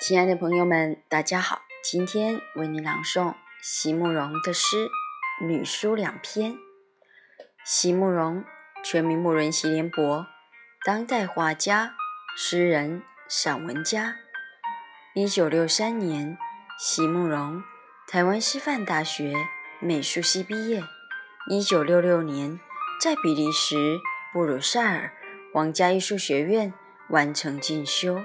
亲爱的朋友们，大家好！今天为你朗诵席慕容的诗《女书两篇》。席慕容，全名慕容席联博，当代画家、诗人、散文家。一九六三年，席慕容台湾师范大学美术系毕业。一九六六年，在比利时布鲁塞尔皇家艺术学院完成进修。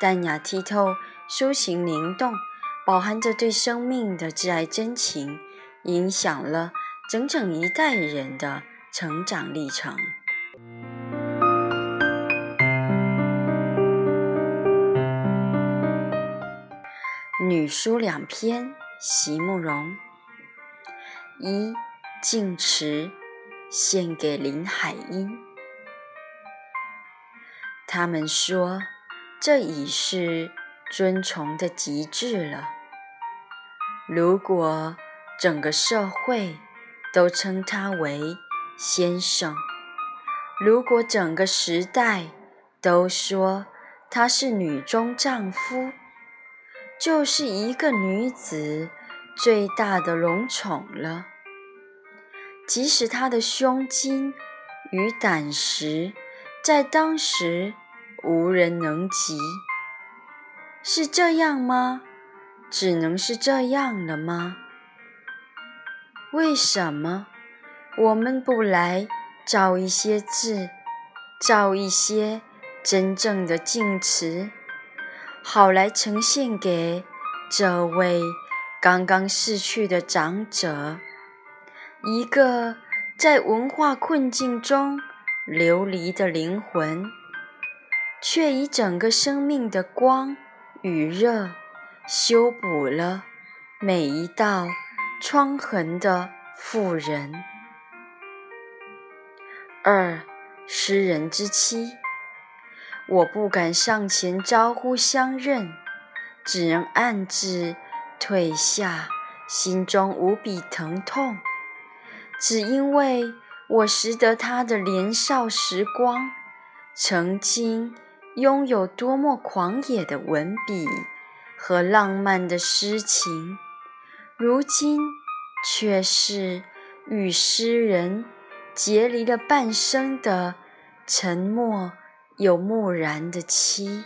淡雅剔透，抒情灵动，饱含着对生命的挚爱真情，影响了整整一代人的成长历程。女书两篇，席慕容。一静池，献给林海音。他们说。这已是尊崇的极致了。如果整个社会都称他为先生，如果整个时代都说他是女中丈夫，就是一个女子最大的荣宠了。即使她的胸襟与胆识在当时。无人能及，是这样吗？只能是这样了吗？为什么我们不来造一些字，造一些真正的敬词，好来呈现给这位刚刚逝去的长者，一个在文化困境中流离的灵魂？却以整个生命的光与热，修补了每一道疮痕的妇人。二诗人之妻，我不敢上前招呼相认，只能暗自退下，心中无比疼痛，只因为我识得他的年少时光，曾经。拥有多么狂野的文笔和浪漫的诗情，如今却是与诗人结离了半生的沉默又木然的妻。